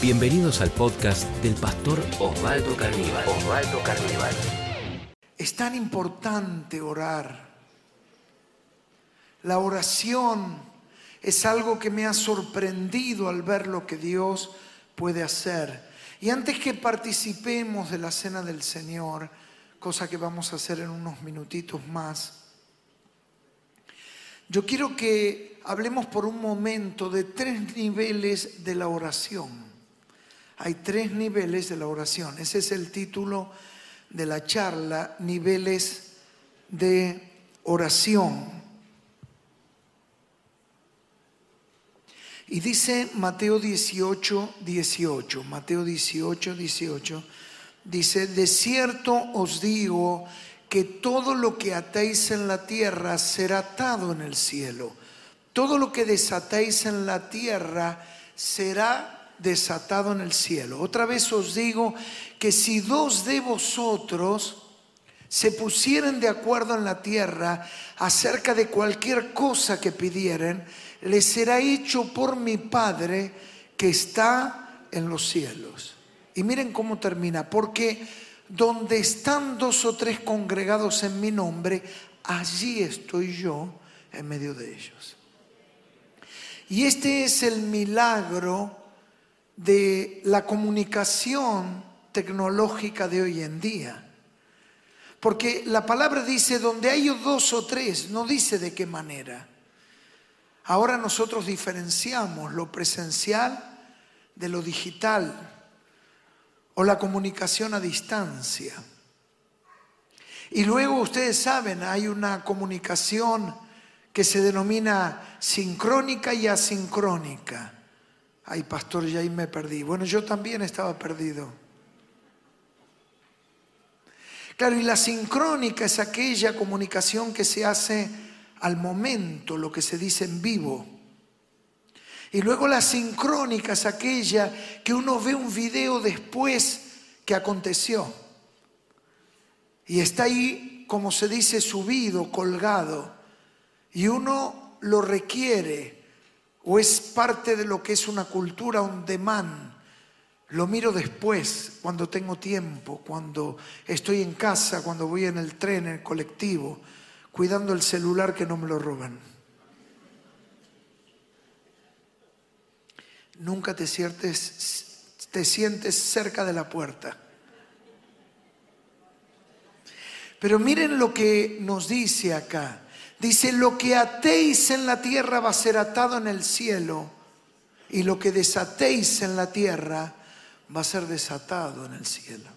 Bienvenidos al podcast del pastor Osvaldo Carníbal. Osvaldo Carníbal. Es tan importante orar. La oración es algo que me ha sorprendido al ver lo que Dios puede hacer. Y antes que participemos de la cena del Señor, cosa que vamos a hacer en unos minutitos más, yo quiero que hablemos por un momento de tres niveles de la oración. Hay tres niveles de la oración. Ese es el título de la charla, niveles de oración. Y dice Mateo 18, 18, Mateo 18, 18, dice, de cierto os digo que todo lo que atéis en la tierra será atado en el cielo. Todo lo que desatéis en la tierra será desatado en el cielo. Otra vez os digo que si dos de vosotros se pusieran de acuerdo en la tierra acerca de cualquier cosa que pidieren, les será hecho por mi Padre que está en los cielos. Y miren cómo termina, porque donde están dos o tres congregados en mi nombre, allí estoy yo en medio de ellos. Y este es el milagro de la comunicación tecnológica de hoy en día. Porque la palabra dice donde hay dos o tres, no dice de qué manera. Ahora nosotros diferenciamos lo presencial de lo digital o la comunicación a distancia. Y luego ustedes saben, hay una comunicación que se denomina sincrónica y asincrónica. Ay, pastor, ya ahí me perdí. Bueno, yo también estaba perdido. Claro, y la sincrónica es aquella comunicación que se hace al momento, lo que se dice en vivo. Y luego la sincrónica es aquella que uno ve un video después que aconteció. Y está ahí, como se dice, subido, colgado. Y uno lo requiere o es parte de lo que es una cultura on demand. Lo miro después, cuando tengo tiempo, cuando estoy en casa, cuando voy en el tren, en el colectivo, cuidando el celular que no me lo roban. Nunca te sientes, te sientes cerca de la puerta. Pero miren lo que nos dice acá. Dice, lo que atéis en la tierra va a ser atado en el cielo y lo que desatéis en la tierra va a ser desatado en el cielo.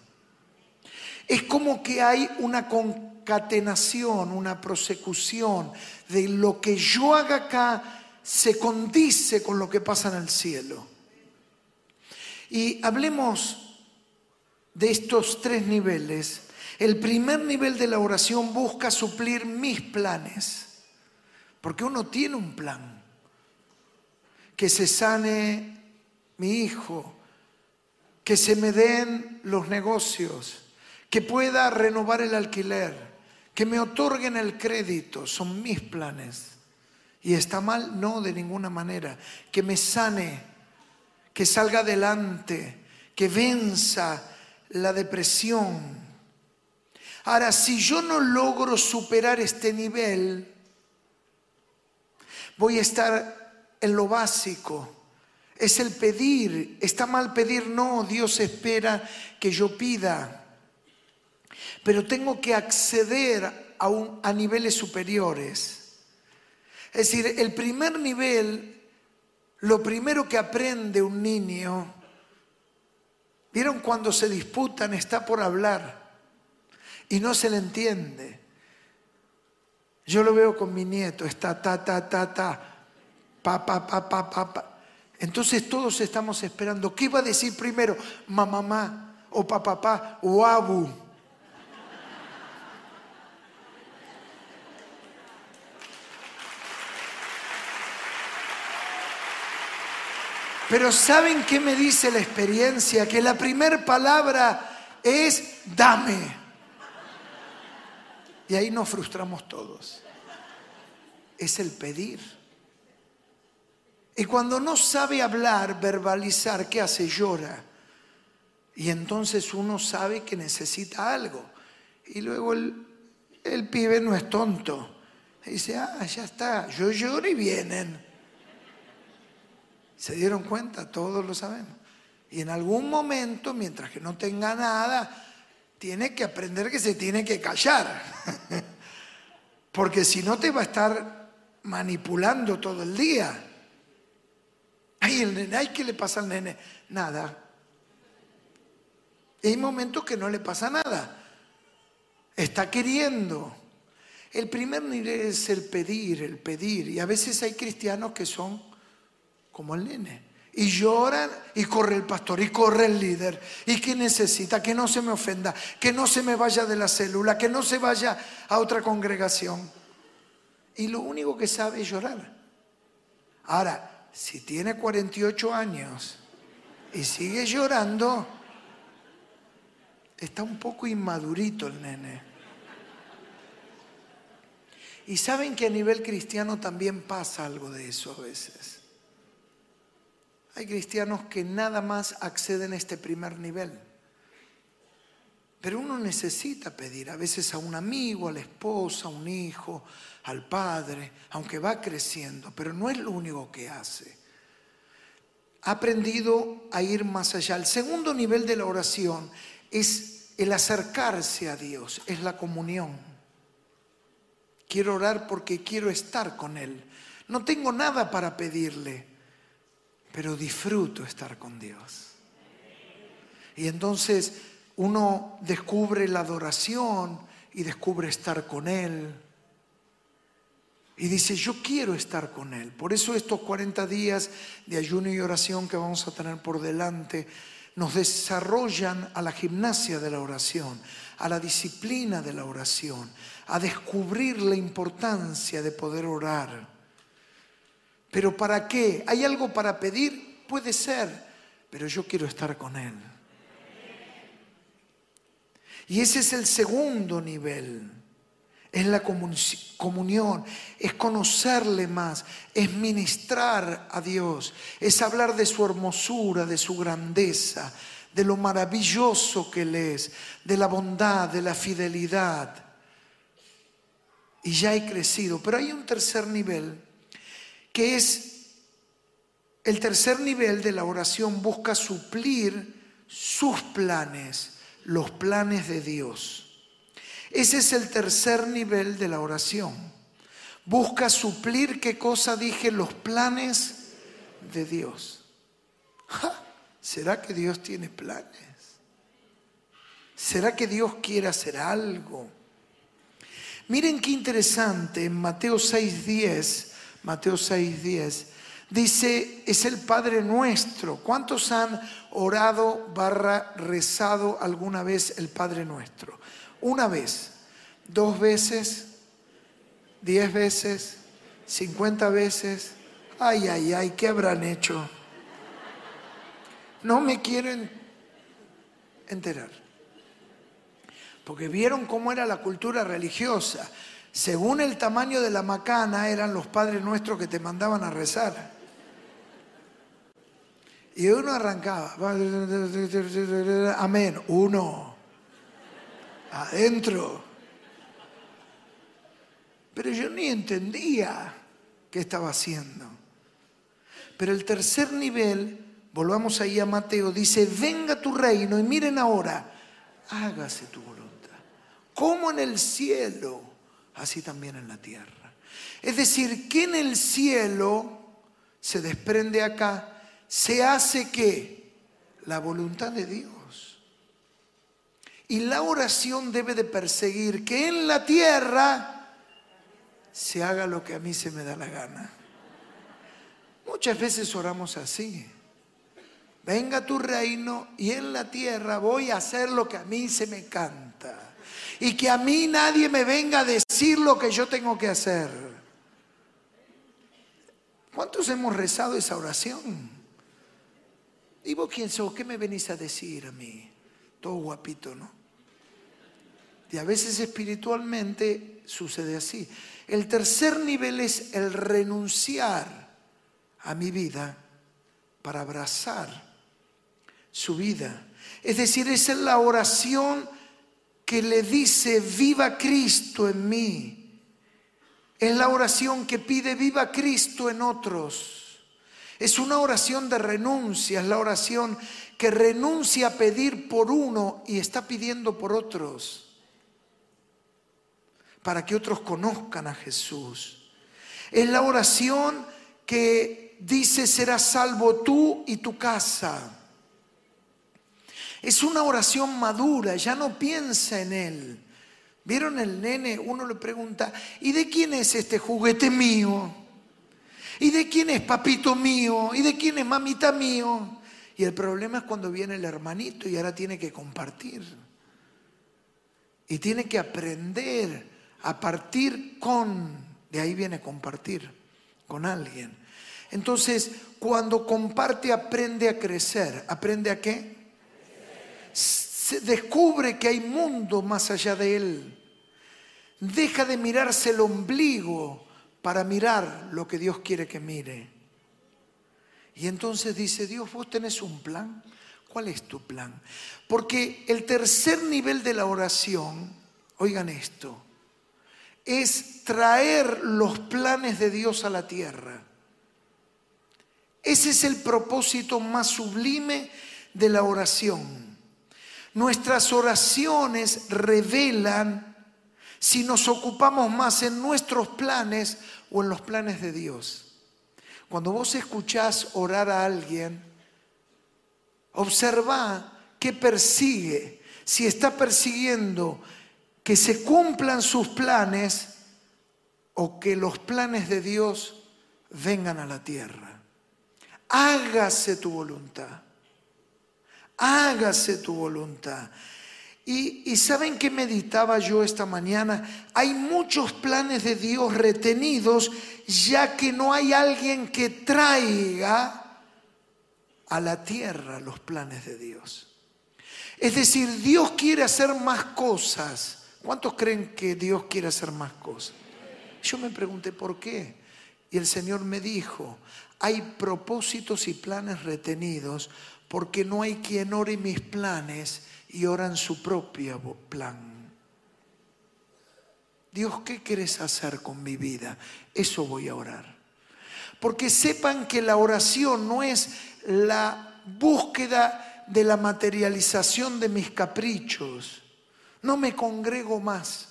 Es como que hay una concatenación, una prosecución de lo que yo haga acá se condice con lo que pasa en el cielo. Y hablemos de estos tres niveles el primer nivel de la oración busca suplir mis planes, porque uno tiene un plan. Que se sane mi hijo, que se me den los negocios, que pueda renovar el alquiler, que me otorguen el crédito, son mis planes. ¿Y está mal? No, de ninguna manera. Que me sane, que salga adelante, que venza la depresión, Ahora, si yo no logro superar este nivel, voy a estar en lo básico. Es el pedir. Está mal pedir, no. Dios espera que yo pida. Pero tengo que acceder a, a niveles superiores. Es decir, el primer nivel, lo primero que aprende un niño, ¿vieron cuando se disputan? Está por hablar y no se le entiende. Yo lo veo con mi nieto, está ta, ta, ta, ta, pa, pa, pa, pa, pa, pa. Entonces todos estamos esperando. ¿Qué iba a decir primero? Mamá, o papá, pa, o abu. Pero ¿saben qué me dice la experiencia? Que la primera palabra es dame. Y ahí nos frustramos todos. Es el pedir. Y cuando no sabe hablar, verbalizar, ¿qué hace? Llora. Y entonces uno sabe que necesita algo. Y luego el, el pibe no es tonto. dice, ah, ya está, yo lloro y vienen. ¿Se dieron cuenta? Todos lo sabemos. Y en algún momento, mientras que no tenga nada, tiene que aprender que se tiene que callar. Porque si no te va a estar manipulando todo el día. Ay, el nene, ay, ¿qué le pasa al nene? Nada. Hay momentos que no le pasa nada. Está queriendo. El primer nivel es el pedir, el pedir. Y a veces hay cristianos que son como el nene. Y lloran y corre el pastor y corre el líder. ¿Y qué necesita? Que no se me ofenda, que no se me vaya de la célula, que no se vaya a otra congregación. Y lo único que sabe es llorar. Ahora, si tiene 48 años y sigue llorando, está un poco inmadurito el nene. Y saben que a nivel cristiano también pasa algo de eso a veces. Hay cristianos que nada más acceden a este primer nivel. Pero uno necesita pedir a veces a un amigo, a la esposa, a un hijo, al padre, aunque va creciendo, pero no es lo único que hace. Ha aprendido a ir más allá. El segundo nivel de la oración es el acercarse a Dios, es la comunión. Quiero orar porque quiero estar con Él. No tengo nada para pedirle, pero disfruto estar con Dios. Y entonces uno descubre la adoración y descubre estar con Él. Y dice, yo quiero estar con Él. Por eso estos 40 días de ayuno y oración que vamos a tener por delante nos desarrollan a la gimnasia de la oración, a la disciplina de la oración, a descubrir la importancia de poder orar. Pero ¿para qué? ¿Hay algo para pedir? Puede ser, pero yo quiero estar con Él. Y ese es el segundo nivel. Es la comunión, es conocerle más, es ministrar a Dios, es hablar de su hermosura, de su grandeza, de lo maravilloso que Él es, de la bondad, de la fidelidad. Y ya he crecido. Pero hay un tercer nivel, que es el tercer nivel de la oración, busca suplir sus planes los planes de Dios. Ese es el tercer nivel de la oración. Busca suplir, ¿qué cosa dije? Los planes de Dios. ¿Será que Dios tiene planes? ¿Será que Dios quiere hacer algo? Miren qué interesante, en Mateo 6.10, Mateo 6.10, Dice, es el Padre nuestro. ¿Cuántos han orado barra rezado alguna vez el Padre nuestro? Una vez, dos veces, diez veces, cincuenta veces. Ay, ay, ay, ¿qué habrán hecho? No me quieren enterar. Porque vieron cómo era la cultura religiosa. Según el tamaño de la macana eran los padres nuestros que te mandaban a rezar. Y uno arrancaba, amén, uno, adentro. Pero yo ni entendía qué estaba haciendo. Pero el tercer nivel, volvamos ahí a Mateo, dice, venga tu reino y miren ahora, hágase tu voluntad. Como en el cielo, así también en la tierra. Es decir, que en el cielo se desprende acá se hace que la voluntad de Dios. Y la oración debe de perseguir que en la tierra se haga lo que a mí se me da la gana. Muchas veces oramos así. Venga tu reino y en la tierra voy a hacer lo que a mí se me canta. Y que a mí nadie me venga a decir lo que yo tengo que hacer. ¿Cuántos hemos rezado esa oración? ¿Y vos quién sos? ¿Qué me venís a decir a mí? Todo guapito, ¿no? Y a veces espiritualmente sucede así. El tercer nivel es el renunciar a mi vida para abrazar su vida. Es decir, esa es la oración que le dice, viva Cristo en mí. Es la oración que pide, viva Cristo en otros. Es una oración de renuncia, es la oración que renuncia a pedir por uno y está pidiendo por otros, para que otros conozcan a Jesús. Es la oración que dice, serás salvo tú y tu casa. Es una oración madura, ya no piensa en él. ¿Vieron el nene? Uno le pregunta, ¿y de quién es este juguete mío? ¿Y de quién es papito mío? ¿Y de quién es mamita mío? Y el problema es cuando viene el hermanito y ahora tiene que compartir. Y tiene que aprender a partir con, de ahí viene compartir, con alguien. Entonces, cuando comparte, aprende a crecer. ¿Aprende a qué? Se descubre que hay mundo más allá de él. Deja de mirarse el ombligo para mirar lo que Dios quiere que mire. Y entonces dice, Dios, vos tenés un plan. ¿Cuál es tu plan? Porque el tercer nivel de la oración, oigan esto, es traer los planes de Dios a la tierra. Ese es el propósito más sublime de la oración. Nuestras oraciones revelan si nos ocupamos más en nuestros planes o en los planes de Dios. Cuando vos escuchás orar a alguien, observa qué persigue. Si está persiguiendo que se cumplan sus planes o que los planes de Dios vengan a la tierra. Hágase tu voluntad hágase tu voluntad. Y, saben que meditaba yo esta mañana, hay muchos planes de Dios retenidos ya que no hay alguien que traiga a la tierra los planes de Dios. Es decir, Dios quiere hacer más cosas. ¿Cuántos creen que Dios quiere hacer más cosas? Yo me pregunté por qué. Y el Señor me dijo, hay propósitos y planes retenidos porque no hay quien ore mis planes y oran su propio plan. Dios, ¿qué quieres hacer con mi vida? Eso voy a orar. Porque sepan que la oración no es la búsqueda de la materialización de mis caprichos. No me congrego más.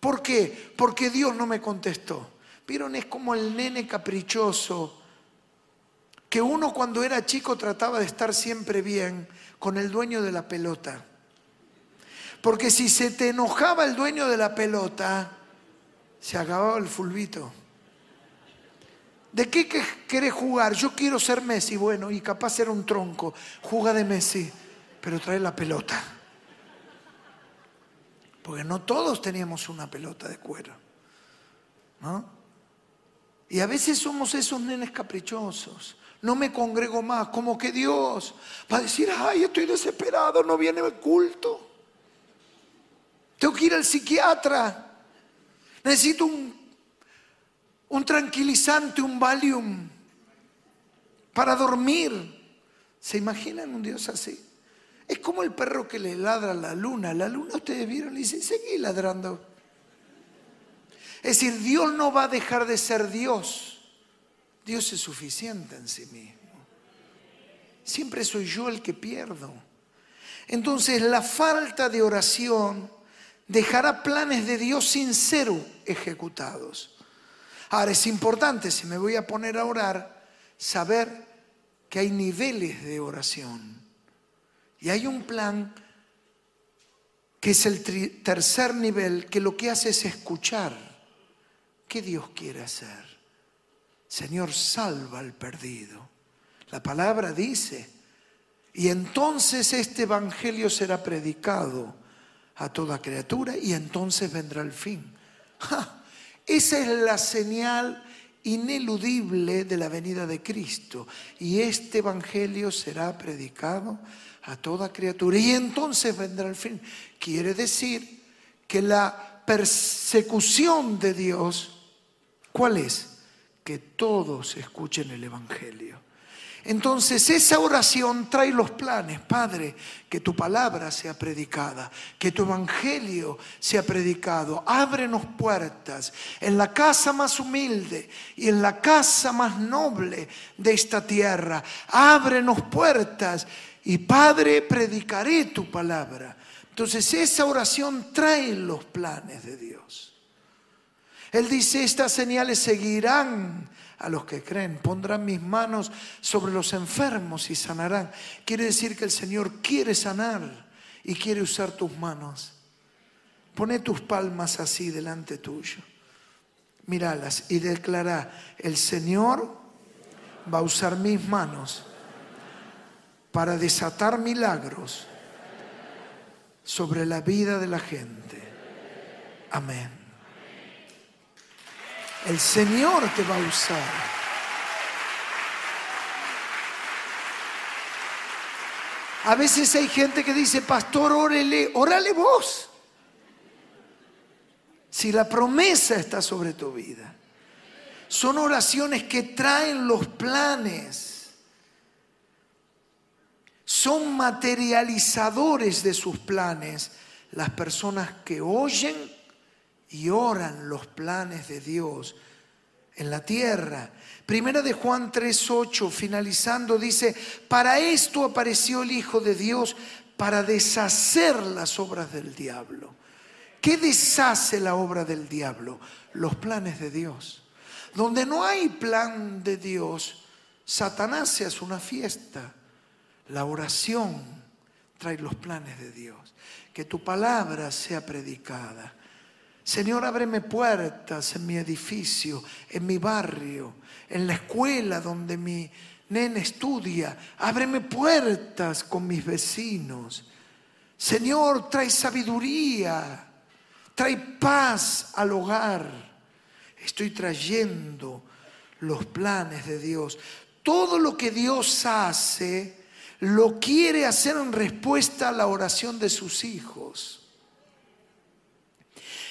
¿Por qué? Porque Dios no me contestó. Vieron, es como el nene caprichoso que uno cuando era chico trataba de estar siempre bien con el dueño de la pelota. Porque si se te enojaba el dueño de la pelota, se acababa el fulbito. ¿De qué querés jugar? Yo quiero ser Messi. Bueno, y capaz ser un tronco. Juga de Messi, pero trae la pelota. Porque no todos teníamos una pelota de cuero. ¿No? Y a veces somos esos nenes caprichosos no me congrego más, como que Dios va a decir, ay, estoy desesperado, no viene el culto. Tengo que ir al psiquiatra. Necesito un, un tranquilizante, un Valium para dormir. ¿Se imaginan un Dios así? Es como el perro que le ladra a la luna. La luna ustedes vieron, le dice, seguí ladrando. Es decir, Dios no va a dejar de ser Dios. Dios es suficiente en sí mismo. Siempre soy yo el que pierdo. Entonces la falta de oración dejará planes de Dios sin ser ejecutados. Ahora es importante, si me voy a poner a orar, saber que hay niveles de oración. Y hay un plan que es el tercer nivel, que lo que hace es escuchar qué Dios quiere hacer. Señor, salva al perdido. La palabra dice, y entonces este Evangelio será predicado a toda criatura y entonces vendrá el fin. Esa es la señal ineludible de la venida de Cristo. Y este Evangelio será predicado a toda criatura y entonces vendrá el fin. Quiere decir que la persecución de Dios, ¿cuál es? Que todos escuchen el Evangelio. Entonces esa oración trae los planes, Padre, que tu palabra sea predicada, que tu evangelio sea predicado. Ábrenos puertas en la casa más humilde y en la casa más noble de esta tierra. Ábrenos puertas y Padre, predicaré tu palabra. Entonces esa oración trae los planes de Dios. Él dice, estas señales seguirán a los que creen. Pondrán mis manos sobre los enfermos y sanarán. Quiere decir que el Señor quiere sanar y quiere usar tus manos. Pone tus palmas así delante tuyo. Míralas y declara, el Señor va a usar mis manos para desatar milagros sobre la vida de la gente. Amén. El Señor te va a usar. A veces hay gente que dice, pastor, órale, órale vos. Si la promesa está sobre tu vida. Son oraciones que traen los planes. Son materializadores de sus planes las personas que oyen y oran los planes de Dios en la tierra. Primera de Juan 3:8, finalizando, dice, para esto apareció el Hijo de Dios, para deshacer las obras del diablo. ¿Qué deshace la obra del diablo? Los planes de Dios. Donde no hay plan de Dios, Satanás se hace una fiesta. La oración trae los planes de Dios. Que tu palabra sea predicada Señor, ábreme puertas en mi edificio, en mi barrio, en la escuela donde mi nene estudia. Ábreme puertas con mis vecinos. Señor, trae sabiduría, trae paz al hogar. Estoy trayendo los planes de Dios. Todo lo que Dios hace, lo quiere hacer en respuesta a la oración de sus hijos.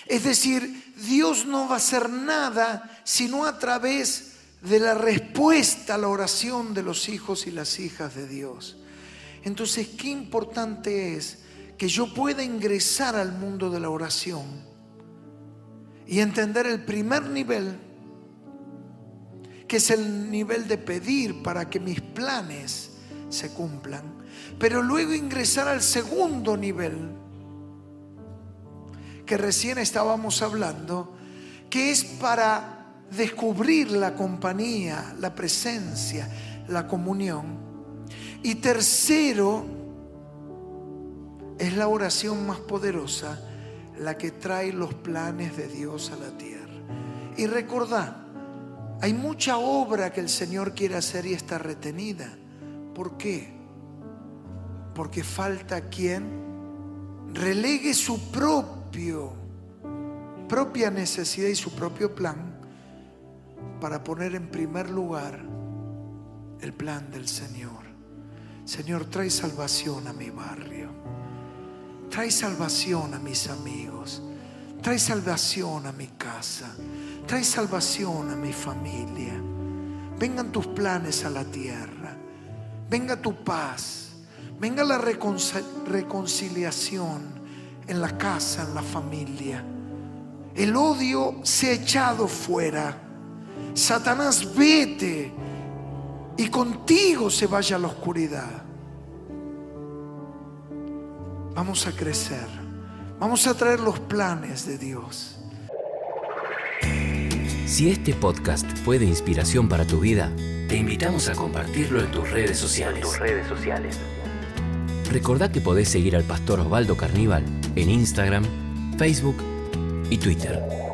Es decir, Dios no va a hacer nada sino a través de la respuesta a la oración de los hijos y las hijas de Dios. Entonces, qué importante es que yo pueda ingresar al mundo de la oración y entender el primer nivel, que es el nivel de pedir para que mis planes se cumplan, pero luego ingresar al segundo nivel, que recién estábamos hablando, que es para descubrir la compañía, la presencia, la comunión. Y tercero, es la oración más poderosa, la que trae los planes de Dios a la tierra. Y recordad, hay mucha obra que el Señor quiere hacer y está retenida. ¿Por qué? Porque falta quien relegue su propio propia necesidad y su propio plan para poner en primer lugar el plan del Señor. Señor, trae salvación a mi barrio. Trae salvación a mis amigos. Trae salvación a mi casa. Trae salvación a mi familia. Vengan tus planes a la tierra. Venga tu paz. Venga la reconciliación en la casa, en la familia. El odio se ha echado fuera. Satanás, vete y contigo se vaya la oscuridad. Vamos a crecer. Vamos a traer los planes de Dios. Si este podcast fue de inspiración para tu vida, te invitamos a compartirlo en tus redes sociales. tus redes sociales. Recordá que podés seguir al pastor Osvaldo Carníbal en Instagram, Facebook y Twitter.